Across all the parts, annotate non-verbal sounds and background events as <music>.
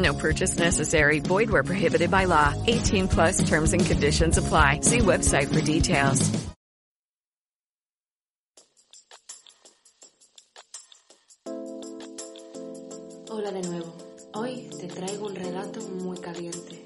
No purchase necessary. Void where prohibited by law. 18 plus terms and conditions apply. See website for details. Hola de nuevo. Hoy te traigo un relato muy caliente.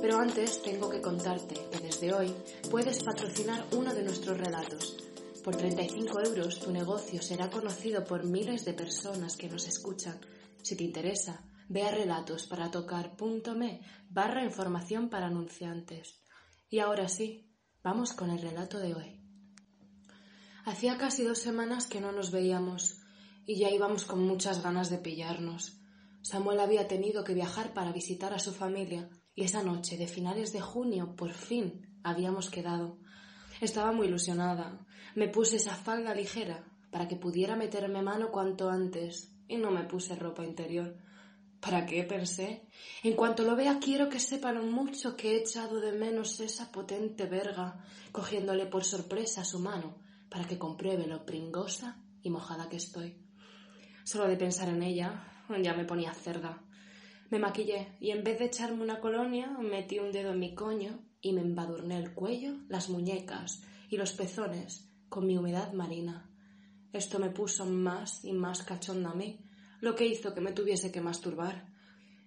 Pero antes tengo que contarte que desde hoy puedes patrocinar uno de nuestros relatos. Por 35 euros tu negocio será conocido por miles de personas que nos escuchan. Si te interesa, ve a relatos.para.tocar.me barra información para anunciantes. Y ahora sí, vamos con el relato de hoy. Hacía casi dos semanas que no nos veíamos y ya íbamos con muchas ganas de pillarnos. Samuel había tenido que viajar para visitar a su familia y esa noche de finales de junio por fin habíamos quedado. Estaba muy ilusionada. Me puse esa falda ligera para que pudiera meterme mano cuanto antes y no me puse ropa interior. ¿Para qué? pensé. En cuanto lo vea quiero que sepa lo mucho que he echado de menos esa potente verga, cogiéndole por sorpresa su mano para que compruebe lo pringosa y mojada que estoy. Solo de pensar en ella ya me ponía cerda. Me maquillé y en vez de echarme una colonia metí un dedo en mi coño y me embadurné el cuello, las muñecas y los pezones con mi humedad marina. Esto me puso más y más cachonda a mí, lo que hizo que me tuviese que masturbar.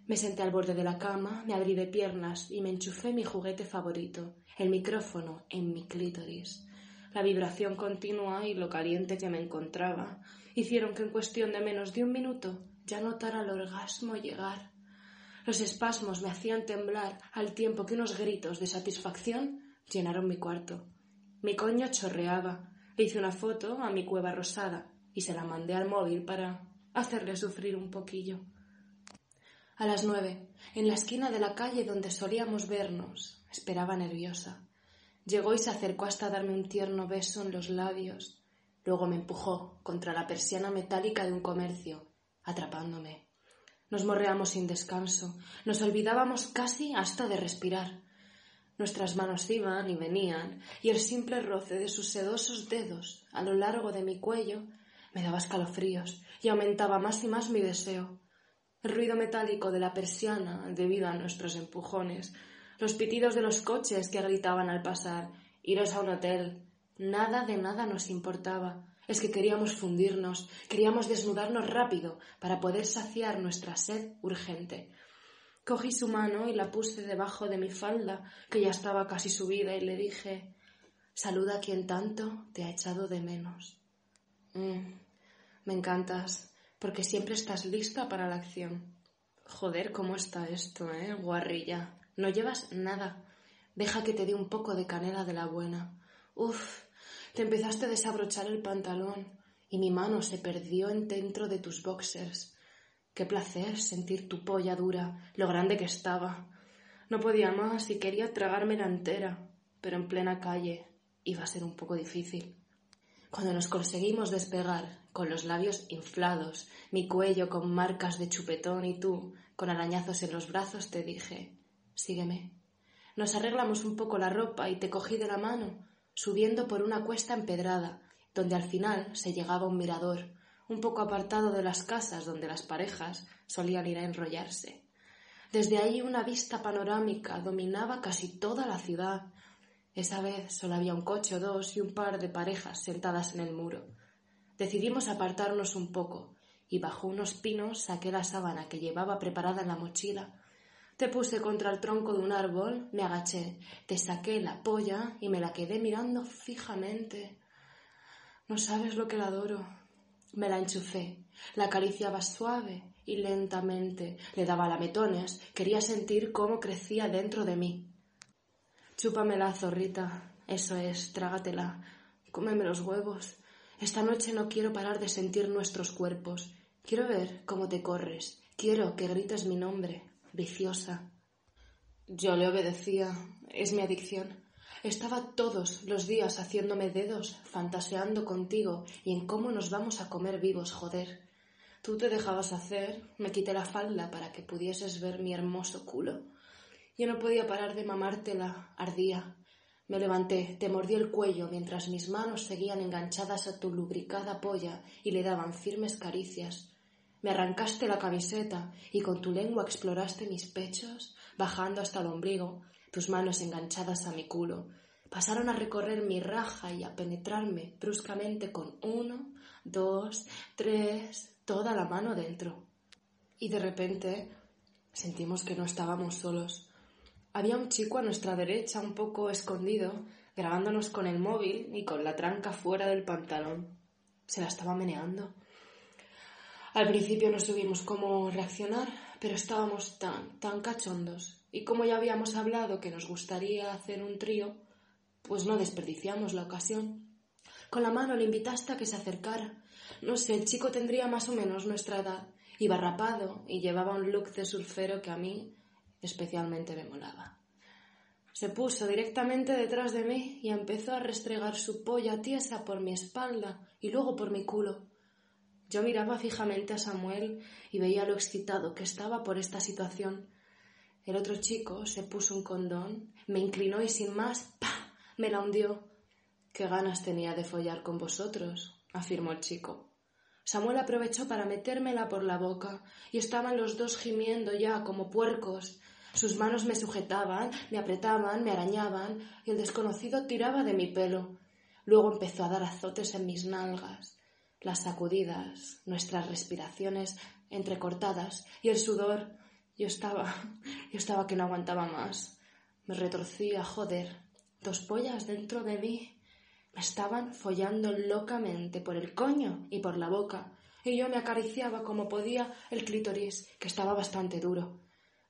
Me senté al borde de la cama, me abrí de piernas y me enchufé mi juguete favorito, el micrófono, en mi clítoris. La vibración continua y lo caliente que me encontraba hicieron que en cuestión de menos de un minuto ya notara el orgasmo llegar. Los espasmos me hacían temblar al tiempo que unos gritos de satisfacción llenaron mi cuarto. Mi coño chorreaba. Le hice una foto a mi cueva rosada y se la mandé al móvil para hacerle sufrir un poquillo. A las nueve, en la esquina de la calle donde solíamos vernos, esperaba nerviosa. Llegó y se acercó hasta darme un tierno beso en los labios. Luego me empujó contra la persiana metálica de un comercio, atrapándome. Nos morreamos sin descanso, nos olvidábamos casi hasta de respirar. Nuestras manos iban y venían, y el simple roce de sus sedosos dedos a lo largo de mi cuello me daba escalofríos y aumentaba más y más mi deseo. El ruido metálico de la persiana, debido a nuestros empujones, los pitidos de los coches que gritaban al pasar, iros a un hotel, nada de nada nos importaba. Es que queríamos fundirnos, queríamos desnudarnos rápido para poder saciar nuestra sed urgente. Cogí su mano y la puse debajo de mi falda, que ya estaba casi subida, y le dije Saluda a quien tanto te ha echado de menos. Mm, me encantas, porque siempre estás lista para la acción. Joder, ¿cómo está esto, eh, guarrilla? No llevas nada. Deja que te dé un poco de canela de la buena. Uf, te empezaste a desabrochar el pantalón y mi mano se perdió en dentro de tus boxers. Qué placer sentir tu polla dura, lo grande que estaba. No podía más y quería tragármela entera, pero en plena calle iba a ser un poco difícil. Cuando nos conseguimos despegar, con los labios inflados, mi cuello con marcas de chupetón y tú, con arañazos en los brazos, te dije, sígueme. Nos arreglamos un poco la ropa y te cogí de la mano subiendo por una cuesta empedrada, donde al final se llegaba un mirador, un poco apartado de las casas donde las parejas solían ir a enrollarse. Desde ahí una vista panorámica dominaba casi toda la ciudad. Esa vez solo había un coche o dos y un par de parejas sentadas en el muro. Decidimos apartarnos un poco y bajo unos pinos saqué la sábana que llevaba preparada en la mochila. Te puse contra el tronco de un árbol, me agaché, te saqué la polla y me la quedé mirando fijamente. No sabes lo que la adoro. Me la enchufé, la acariciaba suave y lentamente, le daba lametones, quería sentir cómo crecía dentro de mí. Chúpamela, zorrita, eso es, trágatela, cómeme los huevos. Esta noche no quiero parar de sentir nuestros cuerpos. Quiero ver cómo te corres. Quiero que grites mi nombre, viciosa. Yo le obedecía. Es mi adicción. Estaba todos los días haciéndome dedos, fantaseando contigo y en cómo nos vamos a comer vivos, joder. Tú te dejabas hacer, me quité la falda para que pudieses ver mi hermoso culo. Yo no podía parar de mamártela, ardía. Me levanté, te mordí el cuello mientras mis manos seguían enganchadas a tu lubricada polla y le daban firmes caricias. Me arrancaste la camiseta y con tu lengua exploraste mis pechos, bajando hasta el ombligo, tus manos enganchadas a mi culo. Pasaron a recorrer mi raja y a penetrarme bruscamente con uno, dos, tres, toda la mano dentro. Y de repente sentimos que no estábamos solos. Había un chico a nuestra derecha, un poco escondido, grabándonos con el móvil y con la tranca fuera del pantalón. Se la estaba meneando. Al principio no supimos cómo reaccionar, pero estábamos tan, tan cachondos. Y como ya habíamos hablado que nos gustaría hacer un trío, pues no desperdiciamos la ocasión. Con la mano le invitaste a que se acercara. No sé, el chico tendría más o menos nuestra edad. Iba rapado y llevaba un look de surfero que a mí especialmente me molaba. Se puso directamente detrás de mí y empezó a restregar su polla tiesa por mi espalda y luego por mi culo. Yo miraba fijamente a Samuel y veía lo excitado que estaba por esta situación. El otro chico se puso un condón, me inclinó y sin más, ¡pa! me la hundió. Qué ganas tenía de follar con vosotros, afirmó el chico. Samuel aprovechó para metérmela por la boca y estaban los dos gimiendo ya como puercos. Sus manos me sujetaban, me apretaban, me arañaban y el desconocido tiraba de mi pelo. Luego empezó a dar azotes en mis nalgas las sacudidas, nuestras respiraciones entrecortadas y el sudor. Yo estaba, <laughs> yo estaba que no aguantaba más. Me retorcía, joder. Dos pollas dentro de mí me estaban follando locamente por el coño y por la boca, y yo me acariciaba como podía el clítoris, que estaba bastante duro.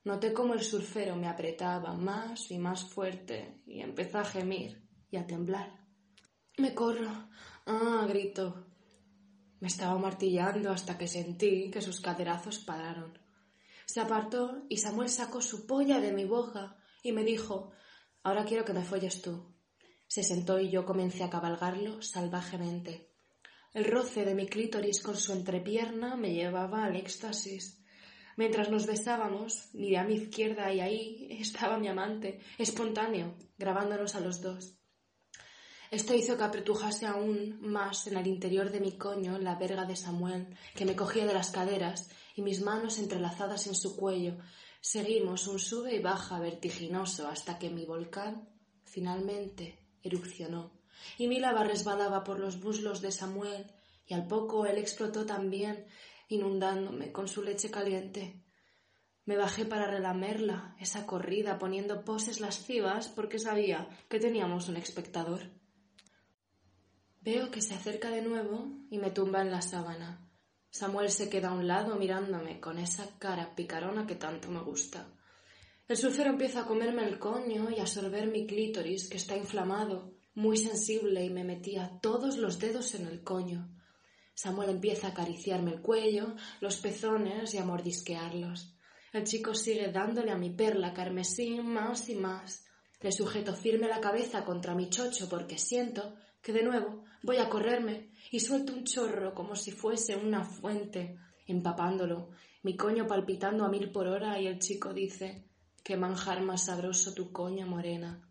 Noté como el surfero me apretaba más y más fuerte y empezó a gemir y a temblar. Me corro. Ah, grito. Me estaba martillando hasta que sentí que sus caderazos pararon. Se apartó y Samuel sacó su polla de mi boca y me dijo Ahora quiero que me folles tú. Se sentó y yo comencé a cabalgarlo salvajemente. El roce de mi clítoris con su entrepierna me llevaba al éxtasis. Mientras nos besábamos, miré a mi izquierda y ahí estaba mi amante, espontáneo, grabándonos a los dos. Esto hizo que apretujase aún más en el interior de mi coño la verga de Samuel, que me cogía de las caderas y mis manos entrelazadas en su cuello. Seguimos un sube y baja vertiginoso hasta que mi volcán finalmente erupcionó y mi lava resbalaba por los muslos de Samuel y al poco él explotó también, inundándome con su leche caliente. Me bajé para relamerla, esa corrida, poniendo poses lascivas porque sabía que teníamos un espectador. Veo que se acerca de nuevo y me tumba en la sábana. Samuel se queda a un lado mirándome con esa cara picarona que tanto me gusta. El surfero empieza a comerme el coño y a sorber mi clítoris, que está inflamado, muy sensible, y me metía todos los dedos en el coño. Samuel empieza a acariciarme el cuello, los pezones y a mordisquearlos. El chico sigue dándole a mi perla carmesí más y más. Le sujeto firme la cabeza contra mi chocho porque siento que de nuevo voy a correrme y suelto un chorro como si fuese una fuente, empapándolo, mi coño palpitando a mil por hora y el chico dice, qué manjar más sabroso tu coña morena.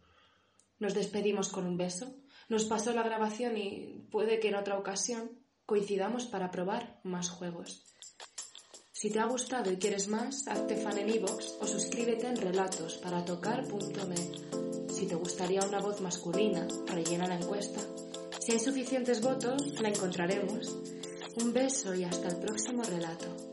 Nos despedimos con un beso, Nos pasó la grabación y puede que en otra ocasión coincidamos para probar más juegos. Si te ha gustado y quieres más, hazte fan en iVoox o suscríbete en relatos para tocar.me. Si te gustaría una voz masculina, rellena la encuesta. Si hay suficientes votos, la encontraremos. Un beso y hasta el próximo relato.